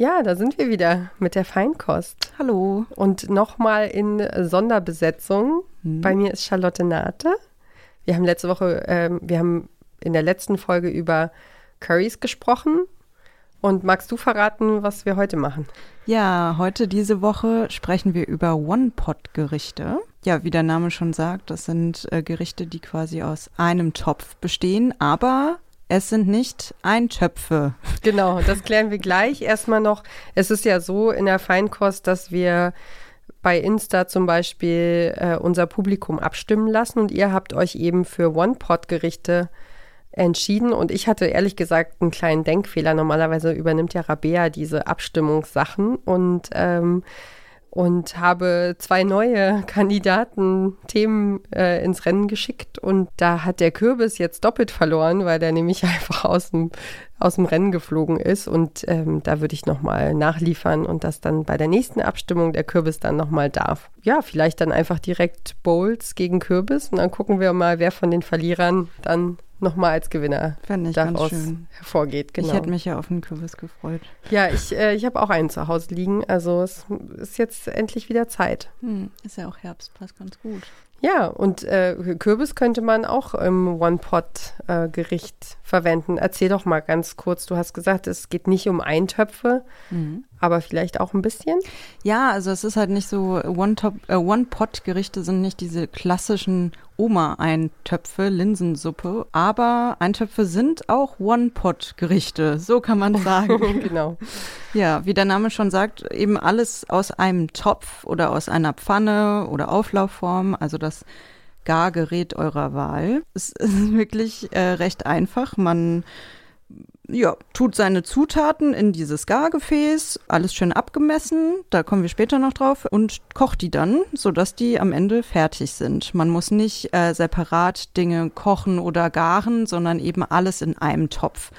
Ja, da sind wir wieder mit der Feinkost. Hallo. Und nochmal in Sonderbesetzung. Hm. Bei mir ist Charlotte Nate. Wir haben letzte Woche, ähm, wir haben in der letzten Folge über Currys gesprochen. Und magst du verraten, was wir heute machen? Ja, heute diese Woche sprechen wir über One-Pot-Gerichte. Ja, wie der Name schon sagt, das sind äh, Gerichte, die quasi aus einem Topf bestehen, aber es sind nicht Eintöpfe. Genau, das klären wir gleich. Erstmal noch, es ist ja so in der Feinkost, dass wir bei Insta zum Beispiel äh, unser Publikum abstimmen lassen und ihr habt euch eben für One-Pot-Gerichte entschieden und ich hatte ehrlich gesagt einen kleinen Denkfehler. Normalerweise übernimmt ja Rabea diese Abstimmungssachen und ähm, und habe zwei neue Kandidaten Themen äh, ins Rennen geschickt und da hat der Kürbis jetzt doppelt verloren, weil der nämlich einfach aus dem, aus dem Rennen geflogen ist und ähm, da würde ich nochmal nachliefern und das dann bei der nächsten Abstimmung der Kürbis dann nochmal darf. Ja, vielleicht dann einfach direkt Bowls gegen Kürbis und dann gucken wir mal, wer von den Verlierern dann nochmal als Gewinner daraus hervorgeht. Genau. Ich hätte mich ja auf einen Kürbis gefreut. Ja, ich, äh, ich habe auch einen zu Hause liegen. Also es ist jetzt endlich wieder Zeit. Hm, ist ja auch Herbst, passt ganz gut. Ja, und äh, Kürbis könnte man auch im One-Pot-Gericht äh, verwenden. Erzähl doch mal ganz kurz. Du hast gesagt, es geht nicht um Eintöpfe, mhm. Aber vielleicht auch ein bisschen. Ja, also es ist halt nicht so, äh, One-Pot-Gerichte sind nicht diese klassischen Oma-Eintöpfe, Linsensuppe, aber Eintöpfe sind auch One-Pot-Gerichte, so kann man sagen. genau. Ja, wie der Name schon sagt, eben alles aus einem Topf oder aus einer Pfanne oder Auflaufform, also das Gargerät eurer Wahl. Es ist wirklich äh, recht einfach. Man ja, tut seine Zutaten in dieses Gargefäß, alles schön abgemessen, da kommen wir später noch drauf, und kocht die dann, sodass die am Ende fertig sind. Man muss nicht äh, separat Dinge kochen oder garen, sondern eben alles in einem Topf.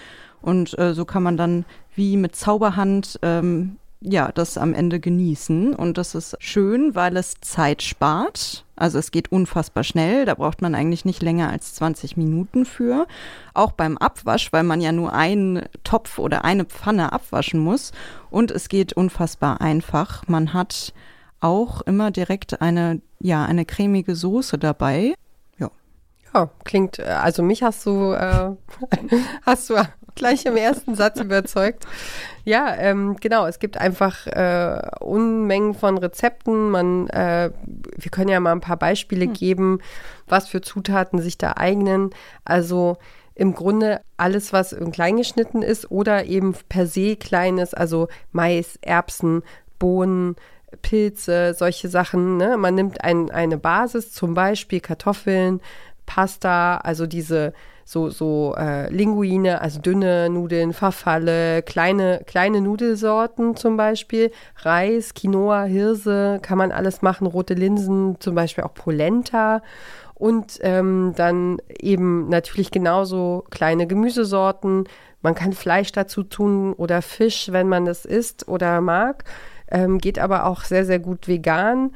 Und äh, so kann man dann wie mit Zauberhand ähm, ja, das am Ende genießen. Und das ist schön, weil es Zeit spart. Also es geht unfassbar schnell. Da braucht man eigentlich nicht länger als 20 Minuten für. Auch beim Abwasch, weil man ja nur einen Topf oder eine Pfanne abwaschen muss. Und es geht unfassbar einfach. Man hat auch immer direkt eine, ja, eine cremige Soße dabei. Ja. Ja, klingt, äh, also mich hast du, äh, hast du gleich im ersten Satz überzeugt. Ja, ähm, genau. Es gibt einfach äh, Unmengen von Rezepten. Man, äh, wir können ja mal ein paar Beispiele hm. geben, was für Zutaten sich da eignen. Also im Grunde alles, was klein geschnitten ist oder eben per se kleines, also Mais, Erbsen, Bohnen, Pilze, solche Sachen. Ne? Man nimmt ein, eine Basis, zum Beispiel Kartoffeln, Pasta, also diese so, so äh, Linguine, also dünne Nudeln, Verfalle, kleine, kleine Nudelsorten zum Beispiel, Reis, Quinoa, Hirse, kann man alles machen, rote Linsen, zum Beispiel auch Polenta und ähm, dann eben natürlich genauso kleine Gemüsesorten. Man kann Fleisch dazu tun oder Fisch, wenn man das isst oder mag. Ähm, geht aber auch sehr, sehr gut vegan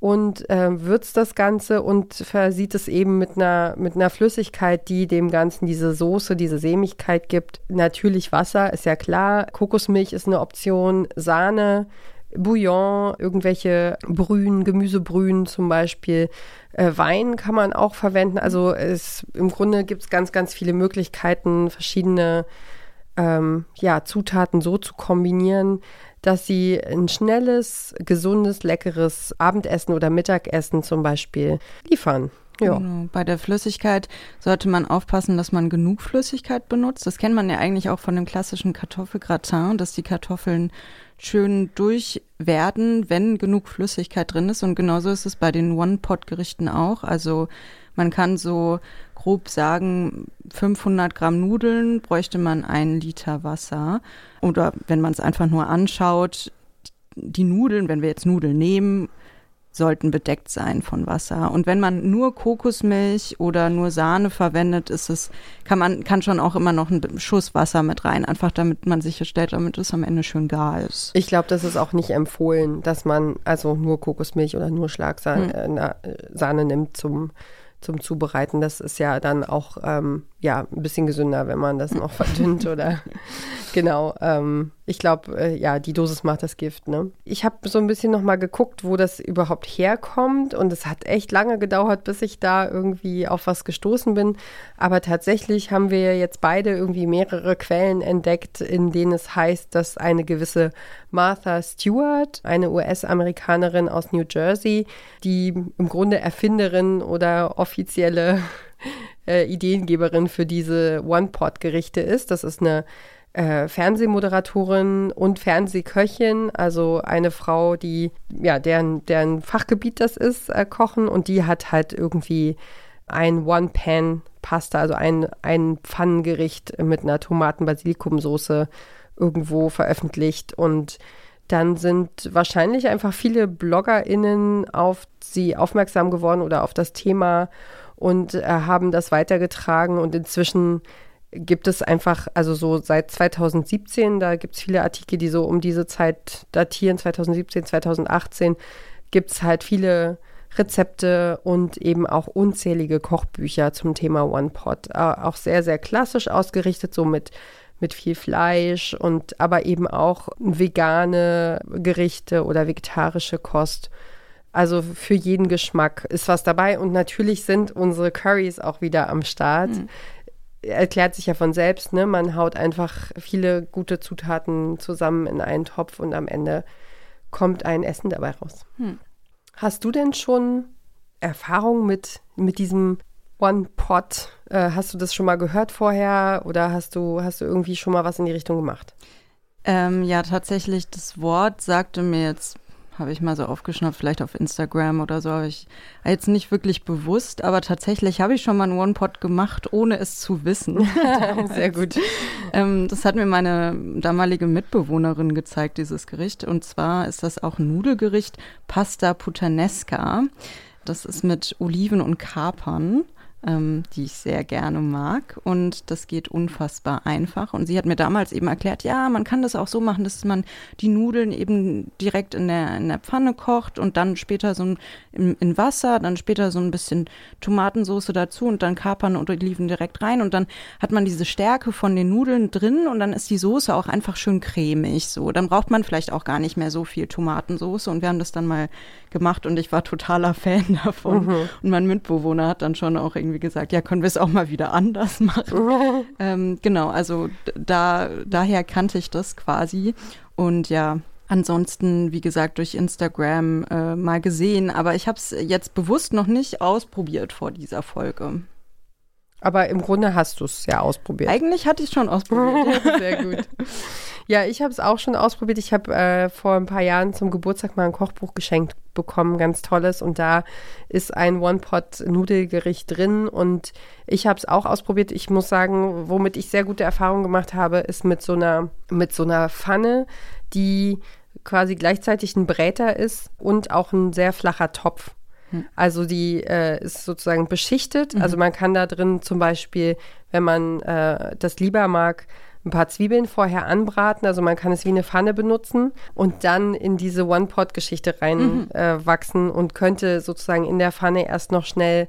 und äh, würzt das Ganze und versieht es eben mit einer, mit einer Flüssigkeit, die dem Ganzen diese Soße, diese Sämigkeit gibt. Natürlich Wasser, ist ja klar. Kokosmilch ist eine Option, Sahne, Bouillon, irgendwelche Brühen, Gemüsebrühen zum Beispiel. Äh, Wein kann man auch verwenden. Also es, im Grunde gibt es ganz, ganz viele Möglichkeiten, verschiedene ähm, ja, Zutaten so zu kombinieren, dass sie ein schnelles, gesundes, leckeres Abendessen oder Mittagessen zum Beispiel liefern. Ja. Genau. Bei der Flüssigkeit sollte man aufpassen, dass man genug Flüssigkeit benutzt. Das kennt man ja eigentlich auch von dem klassischen Kartoffelgratin, dass die Kartoffeln schön durch werden, wenn genug Flüssigkeit drin ist. Und genauso ist es bei den One-Pot-Gerichten auch. Also man kann so grob sagen, 500 Gramm Nudeln bräuchte man einen Liter Wasser. Oder wenn man es einfach nur anschaut, die Nudeln, wenn wir jetzt Nudeln nehmen, sollten bedeckt sein von Wasser. Und wenn man nur Kokosmilch oder nur Sahne verwendet, ist es, kann man, kann schon auch immer noch ein Schuss Wasser mit rein, einfach damit man sicherstellt, damit es am Ende schön gar ist. Ich glaube, das ist auch nicht empfohlen, dass man also nur Kokosmilch oder nur Schlagsahne hm. äh, nimmt zum zum Zubereiten. Das ist ja dann auch ähm, ja, ein bisschen gesünder, wenn man das noch verdünnt oder genau. Ähm, ich glaube, äh, ja, die Dosis macht das Gift. Ne? Ich habe so ein bisschen noch mal geguckt, wo das überhaupt herkommt und es hat echt lange gedauert, bis ich da irgendwie auf was gestoßen bin. Aber tatsächlich haben wir jetzt beide irgendwie mehrere Quellen entdeckt, in denen es heißt, dass eine gewisse Martha Stewart, eine US-Amerikanerin aus New Jersey, die im Grunde Erfinderin oder offizielle äh, Ideengeberin für diese One-Pot-Gerichte ist. Das ist eine äh, Fernsehmoderatorin und Fernsehköchin, also eine Frau, die, ja, deren, deren Fachgebiet das ist, äh, Kochen. Und die hat halt irgendwie ein One-Pan-Pasta, also ein, ein Pfannengericht mit einer Tomaten-Basilikumsoße irgendwo veröffentlicht. Und dann sind wahrscheinlich einfach viele BloggerInnen auf sie aufmerksam geworden oder auf das Thema und äh, haben das weitergetragen und inzwischen gibt es einfach, also so seit 2017, da gibt es viele Artikel, die so um diese Zeit datieren, 2017, 2018, gibt es halt viele Rezepte und eben auch unzählige Kochbücher zum Thema One Pot. Auch sehr, sehr klassisch ausgerichtet, so mit, mit viel Fleisch und aber eben auch vegane Gerichte oder vegetarische Kost. Also für jeden Geschmack ist was dabei und natürlich sind unsere Curries auch wieder am Start. Mhm. Erklärt sich ja von selbst, ne? Man haut einfach viele gute Zutaten zusammen in einen Topf und am Ende kommt ein Essen dabei raus. Mhm. Hast du denn schon Erfahrung mit, mit diesem One Pot? Äh, hast du das schon mal gehört vorher oder hast du, hast du irgendwie schon mal was in die Richtung gemacht? Ähm, ja, tatsächlich, das Wort sagte mir jetzt habe ich mal so aufgeschnappt, vielleicht auf Instagram oder so, habe ich jetzt nicht wirklich bewusst, aber tatsächlich habe ich schon mal einen One-Pot gemacht, ohne es zu wissen. Sehr gut. ähm, das hat mir meine damalige Mitbewohnerin gezeigt, dieses Gericht. Und zwar ist das auch ein Nudelgericht, Pasta Puttanesca. Das ist mit Oliven und Kapern ähm, die ich sehr gerne mag. Und das geht unfassbar einfach. Und sie hat mir damals eben erklärt, ja, man kann das auch so machen, dass man die Nudeln eben direkt in der, in der Pfanne kocht und dann später so ein, in, in Wasser, dann später so ein bisschen Tomatensoße dazu und dann Kapern und Oliven direkt rein. Und dann hat man diese Stärke von den Nudeln drin und dann ist die Soße auch einfach schön cremig. So, dann braucht man vielleicht auch gar nicht mehr so viel Tomatensoße. Und wir haben das dann mal gemacht und ich war totaler Fan davon. Mhm. Und mein Mitbewohner hat dann schon auch irgendwie gesagt, ja, können wir es auch mal wieder anders machen. Ähm, genau, also da, daher kannte ich das quasi. Und ja, ansonsten, wie gesagt, durch Instagram äh, mal gesehen, aber ich habe es jetzt bewusst noch nicht ausprobiert vor dieser Folge. Aber im Grunde hast du es ja ausprobiert. Eigentlich hatte ich es schon ausprobiert. Sehr gut. Ja, ich habe es auch schon ausprobiert. Ich habe äh, vor ein paar Jahren zum Geburtstag mal ein Kochbuch geschenkt bekommen, ganz tolles. Und da ist ein One-Pot-Nudelgericht drin. Und ich habe es auch ausprobiert. Ich muss sagen, womit ich sehr gute Erfahrungen gemacht habe, ist mit so einer, mit so einer Pfanne, die quasi gleichzeitig ein Bräter ist und auch ein sehr flacher Topf. Hm. Also die äh, ist sozusagen beschichtet. Mhm. Also man kann da drin zum Beispiel, wenn man äh, das lieber mag, ein paar Zwiebeln vorher anbraten. Also man kann es wie eine Pfanne benutzen und dann in diese One-Pot-Geschichte reinwachsen mhm. äh, und könnte sozusagen in der Pfanne erst noch schnell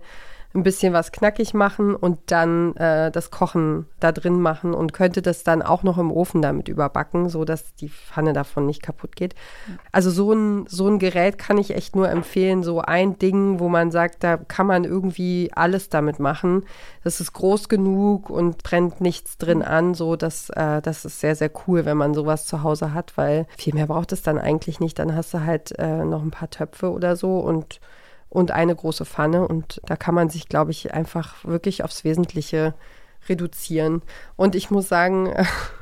ein bisschen was knackig machen und dann äh, das Kochen da drin machen und könnte das dann auch noch im Ofen damit überbacken, so dass die Pfanne davon nicht kaputt geht. Also so ein, so ein Gerät kann ich echt nur empfehlen, so ein Ding, wo man sagt, da kann man irgendwie alles damit machen. Das ist groß genug und brennt nichts drin an, so dass äh, das ist sehr, sehr cool, wenn man sowas zu Hause hat, weil viel mehr braucht es dann eigentlich nicht. Dann hast du halt äh, noch ein paar Töpfe oder so und und eine große Pfanne. Und da kann man sich, glaube ich, einfach wirklich aufs Wesentliche reduzieren. Und ich muss sagen,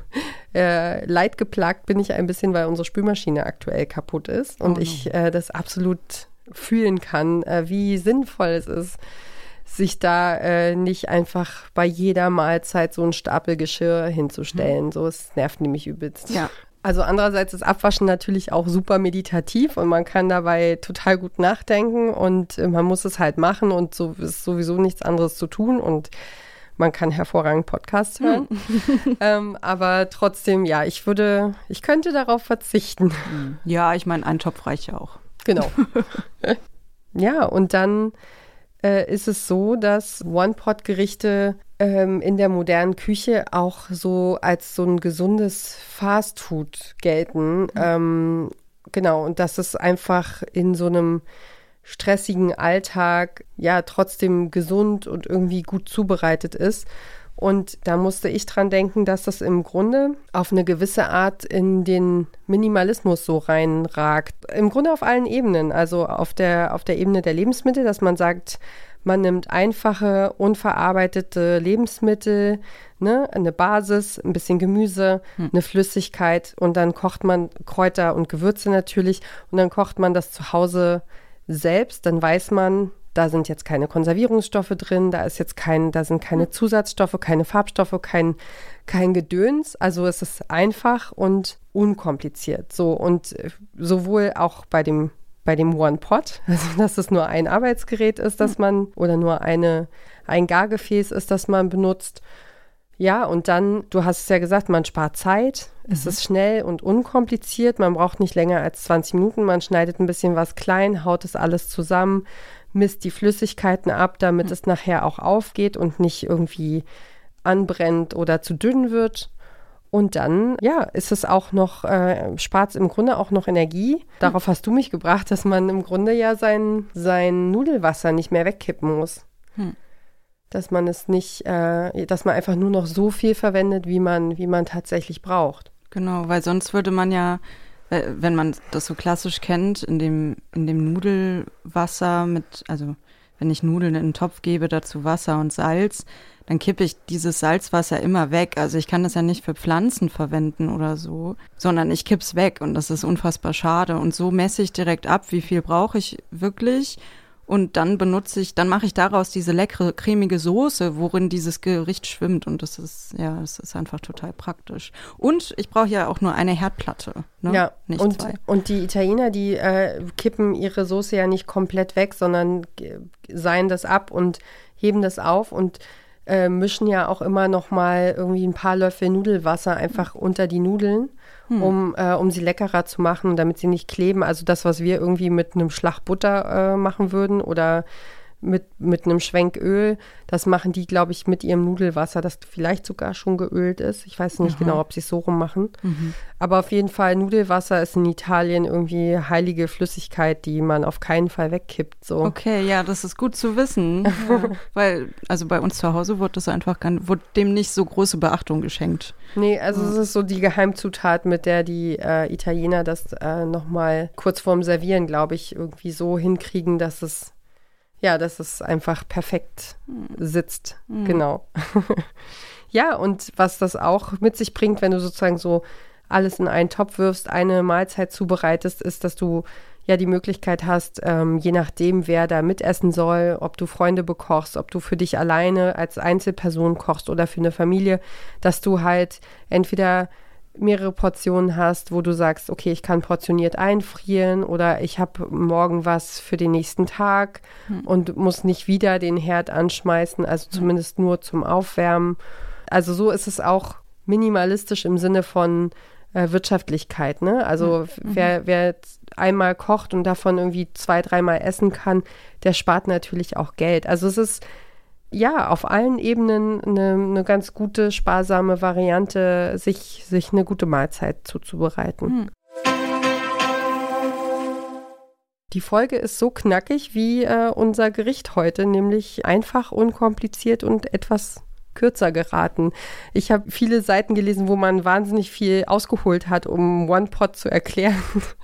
äh, leidgeplagt bin ich ein bisschen, weil unsere Spülmaschine aktuell kaputt ist und oh no. ich äh, das absolut fühlen kann, äh, wie sinnvoll es ist, sich da äh, nicht einfach bei jeder Mahlzeit so ein Stapel Geschirr hinzustellen. Mhm. So, es nervt nämlich übelst. Ja, also andererseits ist Abwaschen natürlich auch super meditativ und man kann dabei total gut nachdenken und äh, man muss es halt machen und so ist sowieso nichts anderes zu tun und man kann hervorragend Podcasts hören. Hm. ähm, aber trotzdem, ja, ich würde, ich könnte darauf verzichten. Hm. Ja, ich meine, ein Topf reicht ja auch. Genau. ja, und dann äh, ist es so, dass One-Pot-Gerichte ähm, in der modernen Küche auch so als so ein gesundes Fastfood gelten. Mhm. Ähm, genau, und dass es einfach in so einem stressigen Alltag ja trotzdem gesund und irgendwie gut zubereitet ist. Und da musste ich dran denken, dass das im Grunde auf eine gewisse Art in den Minimalismus so reinragt. Im Grunde auf allen Ebenen. Also auf der, auf der Ebene der Lebensmittel, dass man sagt, man nimmt einfache, unverarbeitete Lebensmittel, ne, eine Basis, ein bisschen Gemüse, hm. eine Flüssigkeit und dann kocht man Kräuter und Gewürze natürlich und dann kocht man das zu Hause selbst. Dann weiß man, da sind jetzt keine Konservierungsstoffe drin, da ist jetzt kein, da sind keine hm. Zusatzstoffe, keine Farbstoffe, kein, kein Gedöns. Also es ist einfach und unkompliziert. So und äh, sowohl auch bei dem bei dem One Pot, also dass es nur ein Arbeitsgerät ist, das hm. man oder nur eine ein Gargefäß ist, das man benutzt. Ja, und dann, du hast es ja gesagt, man spart Zeit, mhm. es ist schnell und unkompliziert, man braucht nicht länger als 20 Minuten, man schneidet ein bisschen was klein, haut es alles zusammen, misst die Flüssigkeiten ab, damit mhm. es nachher auch aufgeht und nicht irgendwie anbrennt oder zu dünn wird. Und dann, ja, ist es auch noch, äh, spart es im Grunde auch noch Energie. Darauf hast du mich gebracht, dass man im Grunde ja sein, sein Nudelwasser nicht mehr wegkippen muss. Hm. Dass man es nicht, äh, dass man einfach nur noch so viel verwendet, wie man, wie man tatsächlich braucht. Genau, weil sonst würde man ja wenn man das so klassisch kennt, in dem, in dem Nudelwasser mit, also wenn ich Nudeln in einen Topf gebe, dazu Wasser und Salz, dann kippe ich dieses Salzwasser immer weg. Also ich kann das ja nicht für Pflanzen verwenden oder so, sondern ich kipp's weg und das ist unfassbar schade. Und so messe ich direkt ab, wie viel brauche ich wirklich und dann benutze ich, dann mache ich daraus diese leckere, cremige Soße, worin dieses Gericht schwimmt. Und das ist, ja, das ist einfach total praktisch. Und ich brauche ja auch nur eine Herdplatte. Ne? Ja, nicht und, zwei. und die Italiener, die äh, kippen ihre Soße ja nicht komplett weg, sondern seien das ab und heben das auf und äh, mischen ja auch immer noch mal irgendwie ein paar Löffel Nudelwasser einfach unter die Nudeln hm. um, äh, um sie leckerer zu machen, damit sie nicht kleben. Also das, was wir irgendwie mit einem Schlag Butter äh, machen würden oder mit, mit einem Schwenk Öl. Das machen die, glaube ich, mit ihrem Nudelwasser, das vielleicht sogar schon geölt ist. Ich weiß nicht Aha. genau, ob sie es so rum machen. Mhm. Aber auf jeden Fall, Nudelwasser ist in Italien irgendwie heilige Flüssigkeit, die man auf keinen Fall wegkippt. So. Okay, ja, das ist gut zu wissen. ja, weil, also bei uns zu Hause wurde das einfach wurde dem nicht so große Beachtung geschenkt. Nee, also es ist so die Geheimzutat, mit der die äh, Italiener das äh, nochmal kurz vorm Servieren, glaube ich, irgendwie so hinkriegen, dass es ja, dass es einfach perfekt sitzt. Mhm. Genau. ja, und was das auch mit sich bringt, wenn du sozusagen so alles in einen Topf wirfst, eine Mahlzeit zubereitest, ist, dass du ja die Möglichkeit hast, ähm, je nachdem, wer da mitessen soll, ob du Freunde bekochst, ob du für dich alleine als Einzelperson kochst oder für eine Familie, dass du halt entweder mehrere Portionen hast, wo du sagst, okay, ich kann portioniert einfrieren oder ich habe morgen was für den nächsten Tag hm. und muss nicht wieder den Herd anschmeißen, also hm. zumindest nur zum Aufwärmen. Also so ist es auch minimalistisch im Sinne von äh, Wirtschaftlichkeit. Ne? Also mhm. wer, wer einmal kocht und davon irgendwie zwei, dreimal essen kann, der spart natürlich auch Geld. Also es ist ja, auf allen Ebenen eine, eine, ganz gute, sparsame Variante, sich, sich eine gute Mahlzeit zuzubereiten. Hm. Die Folge ist so knackig wie äh, unser Gericht heute, nämlich einfach, unkompliziert und etwas kürzer geraten. Ich habe viele Seiten gelesen, wo man wahnsinnig viel ausgeholt hat, um One-Pot zu erklären.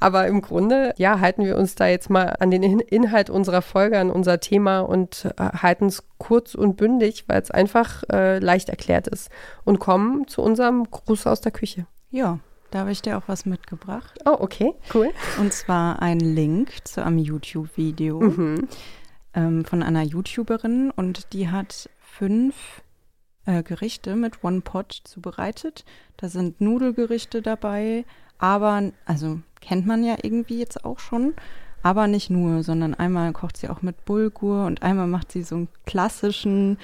Aber im Grunde, ja, halten wir uns da jetzt mal an den Inhalt unserer Folge, an unser Thema und äh, halten es kurz und bündig, weil es einfach äh, leicht erklärt ist. Und kommen zu unserem Gruß aus der Küche. Ja. Da habe ich dir auch was mitgebracht. Oh, okay, cool. Und zwar ein Link zu einem YouTube-Video mhm. ähm, von einer YouTuberin und die hat fünf äh, Gerichte mit One Pot zubereitet. Da sind Nudelgerichte dabei, aber, also kennt man ja irgendwie jetzt auch schon, aber nicht nur, sondern einmal kocht sie auch mit Bulgur und einmal macht sie so einen klassischen,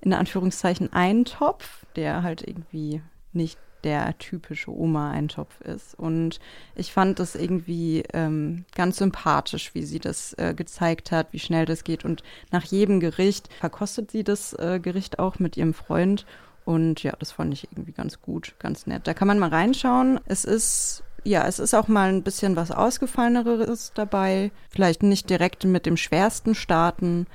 in Anführungszeichen, Eintopf, der halt irgendwie nicht der typische Oma-Eintopf ist. Und ich fand das irgendwie ähm, ganz sympathisch, wie sie das äh, gezeigt hat, wie schnell das geht. Und nach jedem Gericht verkostet sie das äh, Gericht auch mit ihrem Freund. Und ja, das fand ich irgendwie ganz gut, ganz nett. Da kann man mal reinschauen. Es ist ja, es ist auch mal ein bisschen was Ausgefalleneres dabei. Vielleicht nicht direkt mit dem schwersten starten,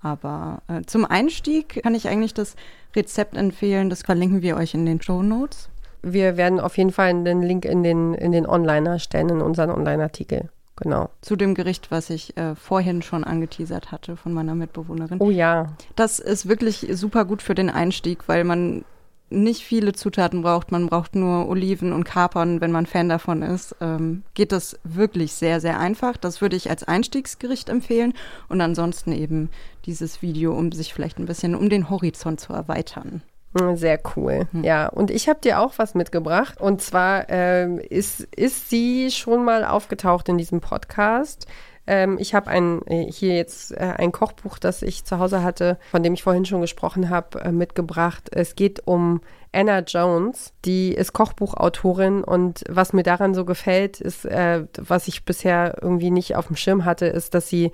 aber äh, zum Einstieg kann ich eigentlich das Rezept empfehlen. Das verlinken wir euch in den Show Notes. Wir werden auf jeden Fall den Link in den, in den Onliner stellen, in unseren Online-Artikel. Genau. Zu dem Gericht, was ich äh, vorhin schon angeteasert hatte von meiner Mitbewohnerin. Oh ja. Das ist wirklich super gut für den Einstieg, weil man nicht viele Zutaten braucht. Man braucht nur Oliven und Kapern, wenn man Fan davon ist. Ähm, geht das wirklich sehr, sehr einfach. Das würde ich als Einstiegsgericht empfehlen. Und ansonsten eben dieses Video, um sich vielleicht ein bisschen um den Horizont zu erweitern. Hm, sehr cool. Hm. Ja, und ich habe dir auch was mitgebracht. Und zwar ähm, ist, ist sie schon mal aufgetaucht in diesem Podcast. Ähm, ich habe ein, äh, hier jetzt äh, ein Kochbuch, das ich zu Hause hatte, von dem ich vorhin schon gesprochen habe, äh, mitgebracht. Es geht um Anna Jones, die ist Kochbuchautorin und was mir daran so gefällt, ist, äh, was ich bisher irgendwie nicht auf dem Schirm hatte, ist, dass sie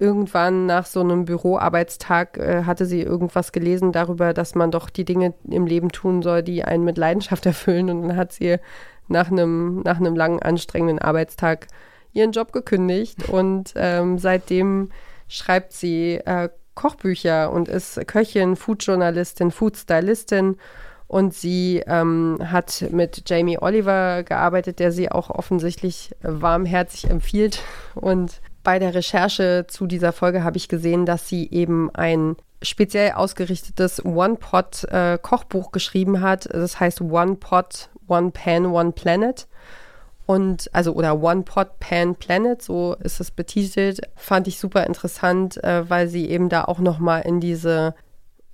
irgendwann nach so einem Büroarbeitstag äh, hatte sie irgendwas gelesen darüber, dass man doch die Dinge im Leben tun soll, die einen mit Leidenschaft erfüllen. Und dann hat sie nach einem, nach einem langen, anstrengenden Arbeitstag ihren Job gekündigt und ähm, seitdem schreibt sie äh, Kochbücher und ist Köchin, Foodjournalistin, Foodstylistin und sie ähm, hat mit Jamie Oliver gearbeitet, der sie auch offensichtlich warmherzig empfiehlt. Und bei der Recherche zu dieser Folge habe ich gesehen, dass sie eben ein speziell ausgerichtetes One-Pot-Kochbuch äh, geschrieben hat. Das heißt One Pot, One Pan, One Planet. Und also oder One Pot Pan Planet, so ist es betitelt, fand ich super interessant, äh, weil sie eben da auch nochmal in diese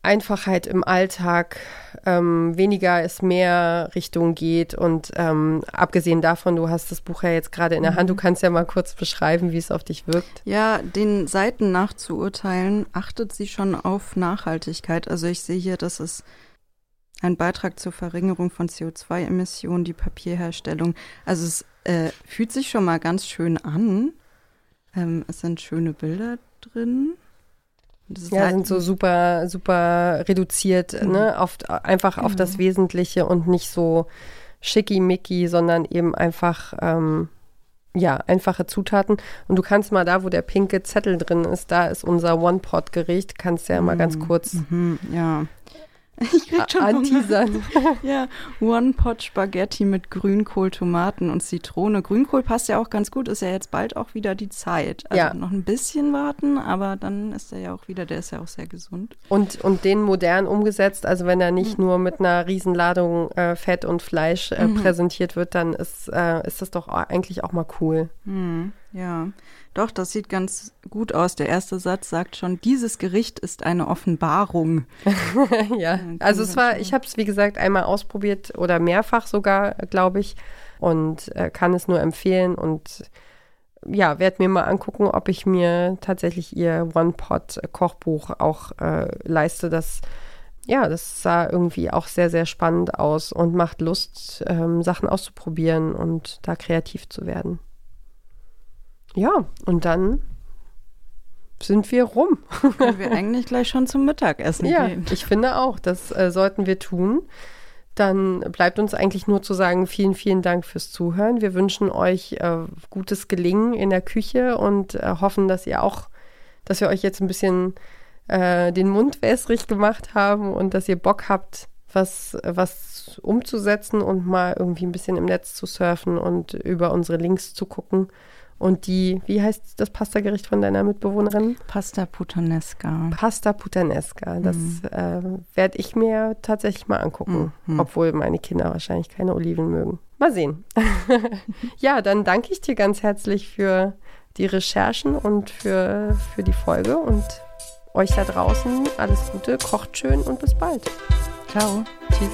Einfachheit im Alltag, ähm, weniger ist mehr Richtung geht. Und ähm, abgesehen davon, du hast das Buch ja jetzt gerade in der Hand, du mhm. kannst ja mal kurz beschreiben, wie es auf dich wirkt. Ja, den Seiten nachzuurteilen, achtet sie schon auf Nachhaltigkeit. Also ich sehe hier, dass es ein Beitrag zur Verringerung von CO2-Emissionen, die Papierherstellung. Also es äh, fühlt sich schon mal ganz schön an. Ähm, es sind schöne Bilder drin. Ja, halt sind so super, super reduziert, mhm. ne? Auf, einfach genau. auf das Wesentliche und nicht so schickimicki, sondern eben einfach, ähm, ja, einfache Zutaten. Und du kannst mal da, wo der pinke Zettel drin ist, da ist unser One-Pot-Gericht, kannst ja mhm. mal ganz kurz mhm. ja. Ich krieg schon Anteasern. ja, One Pot Spaghetti mit Grünkohl, Tomaten und Zitrone. Grünkohl passt ja auch ganz gut, ist ja jetzt bald auch wieder die Zeit. Also ja. noch ein bisschen warten, aber dann ist er ja auch wieder, der ist ja auch sehr gesund. Und, und den modern umgesetzt, also wenn er nicht mhm. nur mit einer Riesenladung äh, Fett und Fleisch äh, mhm. präsentiert wird, dann ist, äh, ist das doch eigentlich auch mal cool. Mhm. Ja, doch, das sieht ganz gut aus. Der erste Satz sagt schon, dieses Gericht ist eine Offenbarung. ja, also es war, ich habe es wie gesagt einmal ausprobiert oder mehrfach sogar, glaube ich, und äh, kann es nur empfehlen und ja, werde mir mal angucken, ob ich mir tatsächlich ihr One-Pot-Kochbuch auch äh, leiste. Das, ja, das sah irgendwie auch sehr, sehr spannend aus und macht Lust, ähm, Sachen auszuprobieren und da kreativ zu werden. Ja, und dann sind wir rum. Können wir eigentlich gleich schon zum Mittagessen ja, gehen. Ich finde auch, das äh, sollten wir tun. Dann bleibt uns eigentlich nur zu sagen, vielen, vielen Dank fürs Zuhören. Wir wünschen euch äh, gutes Gelingen in der Küche und äh, hoffen, dass ihr auch, dass wir euch jetzt ein bisschen äh, den Mund wässrig gemacht haben und dass ihr Bock habt, was, was umzusetzen und mal irgendwie ein bisschen im Netz zu surfen und über unsere Links zu gucken. Und die, wie heißt das Pasta-Gericht von deiner Mitbewohnerin? Pasta Puttanesca. Pasta Puttanesca. Das mhm. äh, werde ich mir tatsächlich mal angucken, mhm. obwohl meine Kinder wahrscheinlich keine Oliven mögen. Mal sehen. ja, dann danke ich dir ganz herzlich für die Recherchen und für, für die Folge und euch da draußen alles Gute, kocht schön und bis bald. Ciao. Tschüss.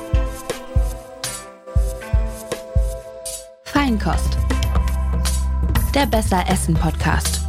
Feinkost der Besser Essen Podcast.